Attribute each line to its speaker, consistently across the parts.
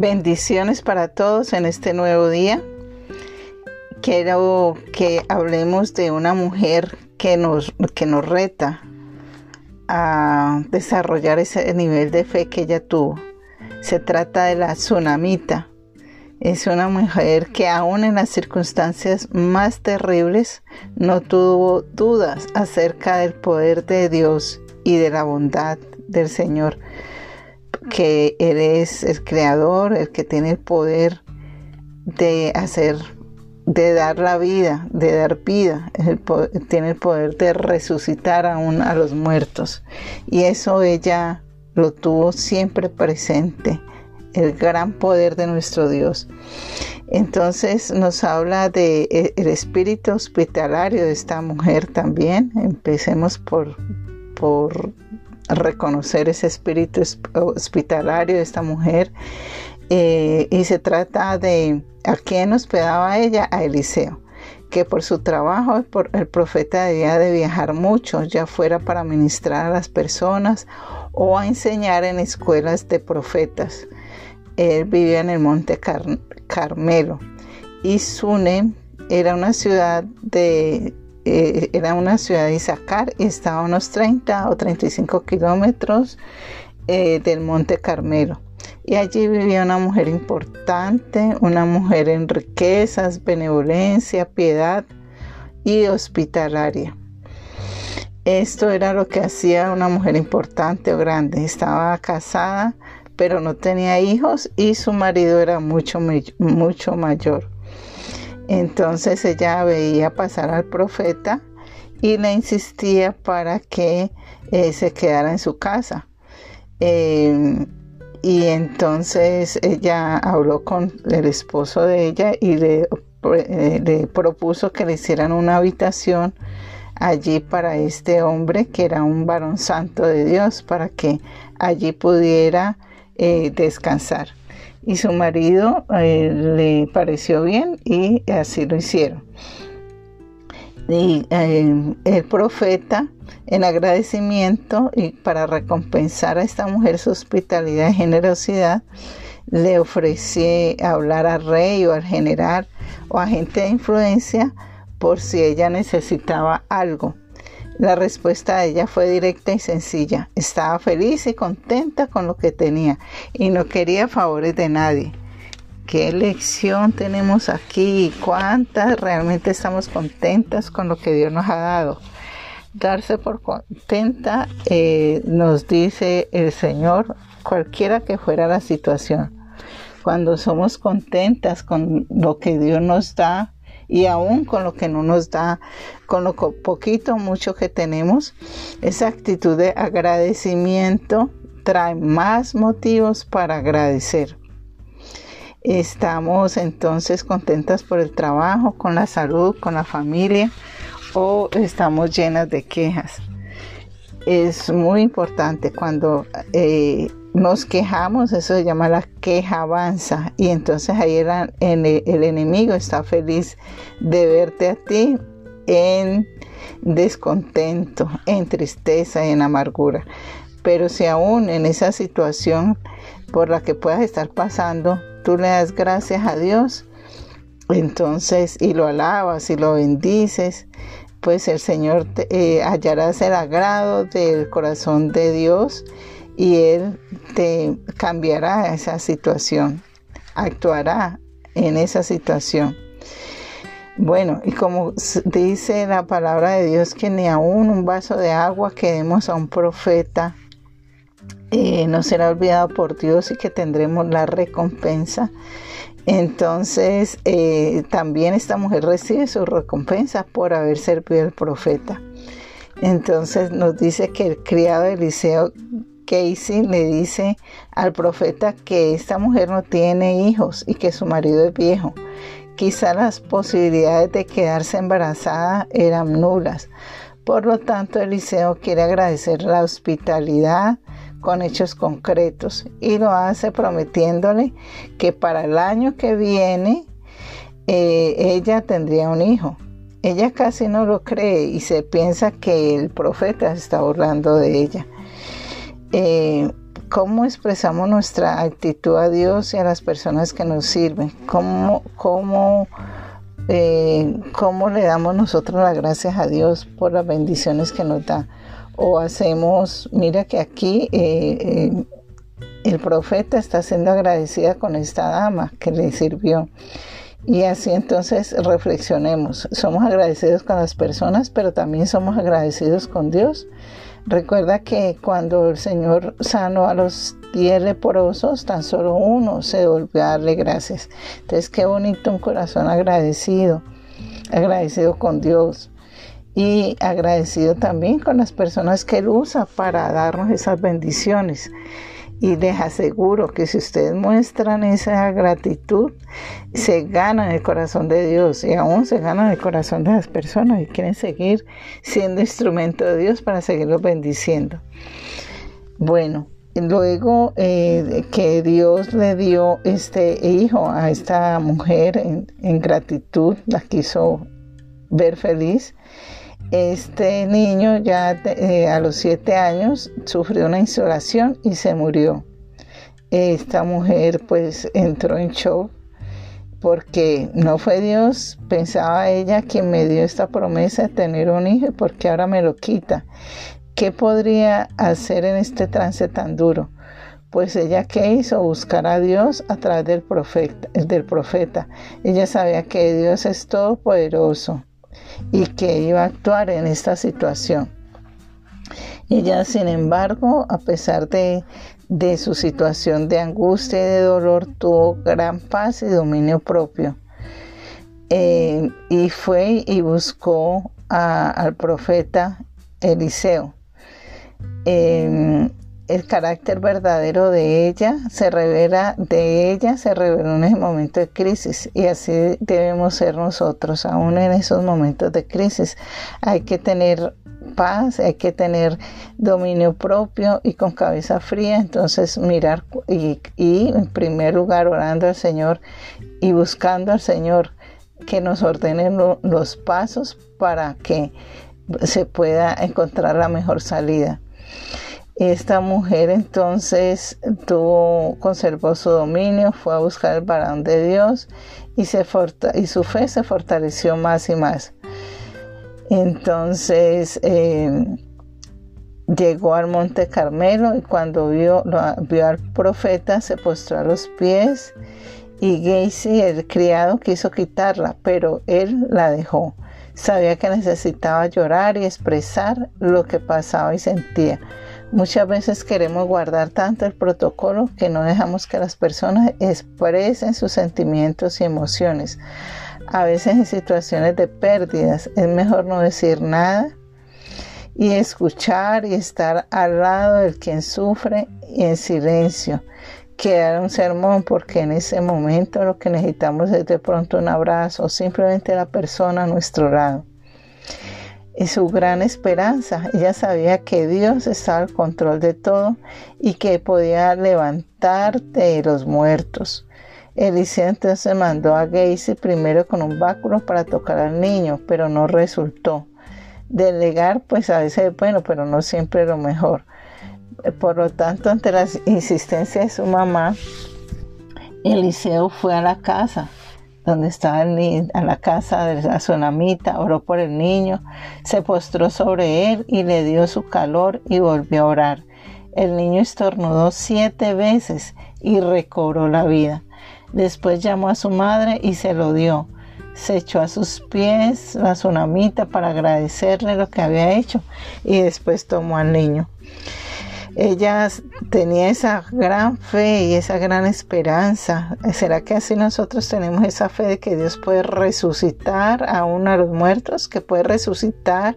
Speaker 1: Bendiciones para todos en este nuevo día. Quiero que hablemos de una mujer que nos, que nos reta a desarrollar ese nivel de fe que ella tuvo. Se trata de la tsunamita. Es una mujer que aún en las circunstancias más terribles no tuvo dudas acerca del poder de Dios y de la bondad del Señor que Él es el creador, el que tiene el poder de hacer, de dar la vida, de dar vida, tiene el poder de resucitar aún a los muertos. Y eso ella lo tuvo siempre presente, el gran poder de nuestro Dios. Entonces nos habla de eh, el espíritu hospitalario de esta mujer también. Empecemos por, por reconocer ese espíritu hospitalario de esta mujer. Eh, y se trata de a quién hospedaba ella, a Eliseo, que por su trabajo el profeta debía de viajar mucho, ya fuera para ministrar a las personas o a enseñar en escuelas de profetas. Él vivía en el monte Carmelo y Sunem era una ciudad de eh, era una ciudad de Isaacar y estaba a unos 30 o 35 kilómetros eh, del Monte Carmelo. Y allí vivía una mujer importante, una mujer en riquezas, benevolencia, piedad y hospitalaria. Esto era lo que hacía una mujer importante o grande. Estaba casada, pero no tenía hijos y su marido era mucho, mucho mayor. Entonces ella veía pasar al profeta y le insistía para que eh, se quedara en su casa. Em, y entonces ella habló con el esposo de ella y le, eh, le, propuso que le hicieran una habitación allí para este hombre que era un varón santo de Dios, para que allí pudiera eh, descansar y su marido eh, le pareció bien y así lo hicieron. Y eh, el profeta, en agradecimiento y para recompensar a esta mujer su hospitalidad y generosidad, le ofreció hablar al rey o al general o a gente de influencia por si ella necesitaba algo. La respuesta de ella fue directa y sencilla. Estaba feliz y contenta con lo que tenía y no quería favores de nadie. ¿Qué lección tenemos aquí? ¿Cuántas realmente estamos contentas con lo que Dios nos ha dado? Darse por contenta, eh, nos dice el Señor, cualquiera que fuera la situación. Cuando somos contentas con lo que Dios nos da, y aún con lo que no nos da, con lo poquito mucho que tenemos, esa actitud de agradecimiento trae más motivos para agradecer. Estamos entonces contentas por el trabajo, con la salud, con la familia o estamos llenas de quejas. Es muy importante cuando eh, nos quejamos, eso se llama la queja avanza y entonces ahí el, el, enemigo está feliz de verte a ti en descontento, en tristeza en amargura. Pero si aún en esa situación por la que puedas estar pasando, tú le das gracias a Dios, entonces y lo alabas y lo bendices, pues el Señor te, eh, hallarás el agrado del corazón de Dios y Él te cambiará esa situación, actuará en esa situación. Bueno, y como dice la palabra de Dios que ni aún un vaso de agua que demos a un profeta eh, no será olvidado por Dios y que tendremos la recompensa. Entonces, eh, también esta mujer recibe su recompensa por haber servido al profeta. Entonces nos dice que el criado de Eliseo Casey le dice al profeta que esta mujer no tiene hijos y que su marido es viejo. Quizá las posibilidades de quedarse embarazada eran nulas. Por lo tanto, Eliseo quiere agradecer la hospitalidad con hechos concretos y lo hace prometiéndole que para el año que viene eh, ella tendría un hijo. Ella casi no lo cree y se piensa que el profeta está burlando de ella. Eh, cómo expresamos nuestra actitud a Dios y a las personas que nos sirven, cómo, cómo, eh, cómo le damos nosotros las gracias a Dios por las bendiciones que nos da. O hacemos, mira que aquí eh, el profeta está siendo agradecida con esta dama que le sirvió. Y así entonces reflexionemos. Somos agradecidos con las personas, pero también somos agradecidos con Dios. Recuerda que cuando el Señor sanó a los diez leprosos, tan solo uno se volvió a darle gracias. Entonces, qué bonito un corazón agradecido, agradecido con Dios y agradecido también con las personas que Él usa para darnos esas bendiciones. Y les aseguro que si ustedes muestran esa gratitud, se ganan el corazón de Dios y aún se ganan el corazón de las personas y quieren seguir siendo instrumento de Dios para seguirlos bendiciendo. Bueno, luego eh, que Dios le dio este hijo a esta mujer en gratitud, la quiso ver feliz este niño ya eh, a los siete años sufrió una insolación y se murió. Esta mujer pues entró en shock porque no fue Dios, pensaba ella quien me dio esta promesa de tener un hijo, porque ahora me lo quita. ¿Qué podría hacer en este trance tan duro? Pues ella qué hizo? Buscar a Dios a través del profeta, del profeta. Ella sabía que Dios es todopoderoso y que iba a actuar en esta situación. Ella, sin embargo, a pesar de, su situación de angustia y de dolor, tuvo gran paz y dominio propio. Eh, y fue y buscó al profeta Eliseo. Eh, el carácter verdadero de ella se revela, de ella se reveló en ese momento de crisis y así debemos ser nosotros, aún en esos momentos de crisis. Hay que tener paz, hay que tener dominio propio y con cabeza fría, entonces mirar y en primer lugar orando al Señor y buscando al Señor que nos ordene los pasos para que se pueda encontrar la mejor salida. Esta mujer entonces tuvo, conservó su dominio, fue a buscar el varón de Dios y, se y su fe se fortaleció más y más. Entonces em, llegó al monte Carmelo y cuando vio, vio al profeta se postró a los pies y Gacy, el criado, quiso quitarla, pero él la dejó. Sabía que necesitaba llorar y expresar lo que pasaba y sentía Muchas veces queremos guardar tanto el protocolo que no dejamos que las personas expresen sus sentimientos y emociones. A veces en situaciones de pérdidas es mejor no decir nada y escuchar y estar al lado del quien sufre y en silencio que dar un sermón porque en ese momento lo que necesitamos es de pronto un abrazo o simplemente la persona a nuestro lado su gran esperanza. Ella sabía que Dios estaba al control de todo y que podía levantar de los muertos. Eliseo entonces mandó a Gacy primero con un báculo para tocar al niño, pero no resultó. Delegar, pues a veces bueno, pero no siempre lo mejor. Por lo tanto, ante la insistencia de su mamá, Eliseo fue a la casa donde estaba a la casa de la sonamita, oró por el niño, se postró sobre él y le dio su calor y volvió a orar. El niño estornudó siete veces y recobró la vida. Después llamó a su madre y se lo dio. Se echó a sus pies la sonamita para agradecerle lo que había hecho y después tomó al niño ella tenía esa gran fe y esa gran esperanza. ¿Será que así nosotros tenemos esa fe de que Dios puede resucitar a uno de los muertos, que puede resucitar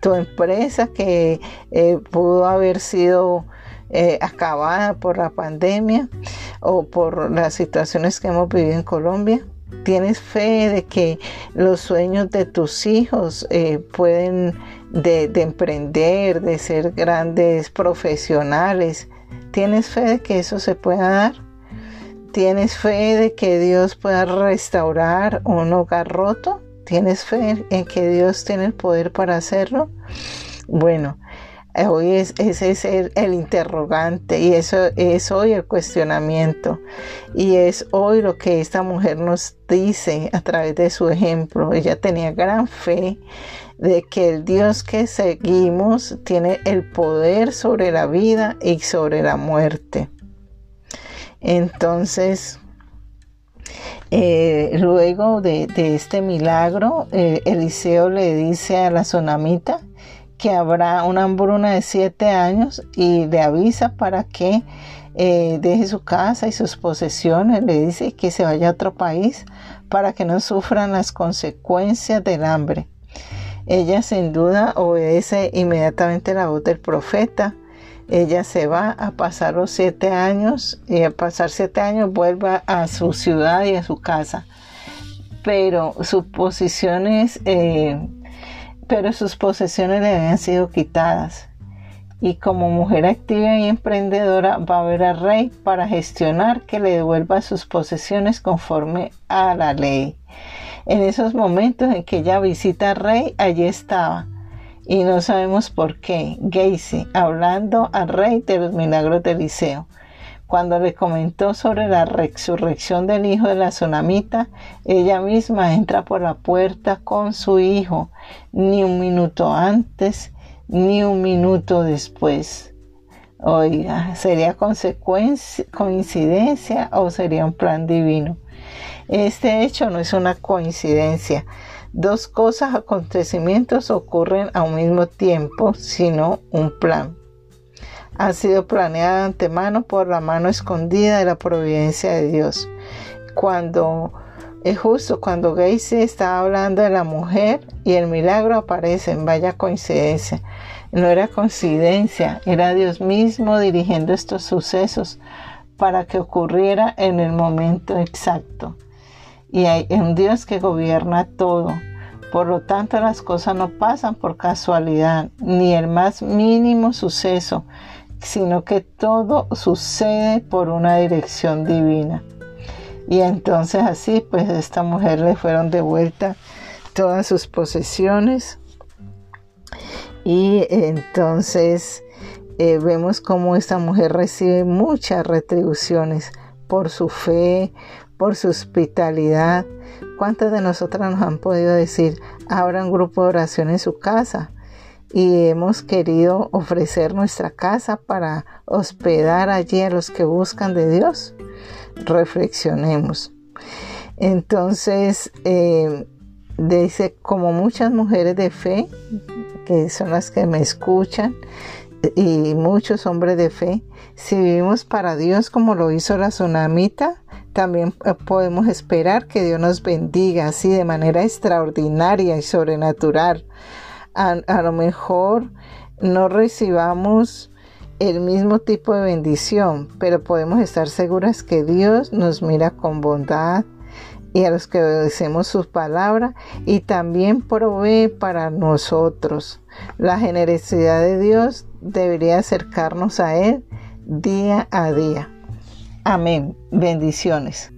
Speaker 1: tu empresa que eh, pudo haber sido eh, acabada por la pandemia o por las situaciones que hemos vivido en Colombia? ¿Tienes fe de que los sueños de tus hijos eh, pueden de, emprender, de ser grandes profesionales. ¿Tienes fe de que eso se pueda dar? ¿Tienes fe de que Dios pueda restaurar un hogar roto? ¿Tienes fe en que Dios tiene el poder para hacerlo? Bueno, Hoy es, ese es el, interrogante y eso es hoy el cuestionamiento. Y es hoy lo que esta mujer nos dice a través de su ejemplo. Ella tenía gran fe de que el Dios que seguimos tiene el poder sobre la vida y sobre la muerte. Entonces, eh, luego de, este milagro, eh, Eliseo le dice a la sonamita que habrá una hambruna de siete años y le avisa para que eh, deje su casa y sus posesiones, le dice que se vaya a otro país para que no sufran las consecuencias del hambre. Ella sin duda obedece inmediatamente la voz del profeta ella se va a pasar los siete años y a pasar siete años vuelve a su ciudad y a su casa. Pero sus posiciones, eh, pero sus posesiones le habían sido quitadas. Y como mujer activa y emprendedora va a ver al rey para gestionar que le devuelva sus posesiones conforme a la ley. En esos momentos en que ella visita al rey, allí estaba y no sabemos por qué. Gacy, hablando al rey de los milagros de Eliseo. Cuando le comentó sobre la resurrección del hijo de la tsunamita, ella misma entra por la puerta con su hijo, ni un minuto antes, ni un minuto después. Oiga, ¿sería coincidencia o sería un plan divino? Este hecho no es una coincidencia, Dos cosas, acontecimientos ocurren a un mismo tiempo, sino un plan. Ha sido planeada antemano por la mano escondida de la providencia de Dios. Cuando es justo, cuando Gacy está hablando de la mujer y el milagro aparece, vaya coincidencia. No era coincidencia, era Dios mismo dirigiendo estos sucesos para que ocurriera en el momento exacto y hay un Dios que gobierna todo. Por lo tanto, las cosas no pasan por casualidad, ni el más mínimo suceso, sino que todo sucede por una dirección divina. Y entonces así, pues a esta mujer le fueron de vuelta todas sus posesiones. Y entonces eh, vemos cómo esta mujer recibe muchas retribuciones por su fe, por su hospitalidad. ¿Cuántas de nosotras nos han podido decir, abra un grupo de oración en su casa? Y hemos querido ofrecer nuestra casa para hospedar allí a los que buscan de Dios. Reflexionemos. Entonces, eh, dice, como muchas mujeres de fe, que son las que me escuchan, y muchos hombres de fe, si vivimos para Dios como lo hizo la tsunamita, también eh, podemos esperar que Dios nos bendiga así de manera extraordinaria y sobrenatural. A, lo mejor no recibamos el mismo tipo de bendición, pero podemos estar seguras que Dios nos mira con bondad y a los que obedecemos sus palabras y también provee para nosotros. La generosidad de Dios debería acercarnos a Él día a día. Amén. Bendiciones.